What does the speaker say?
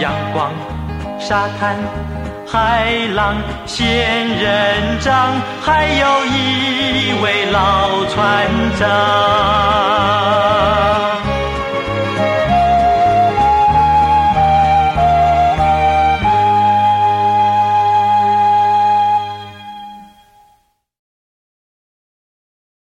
阳光、沙滩、海浪、仙人掌，还有一位老船长。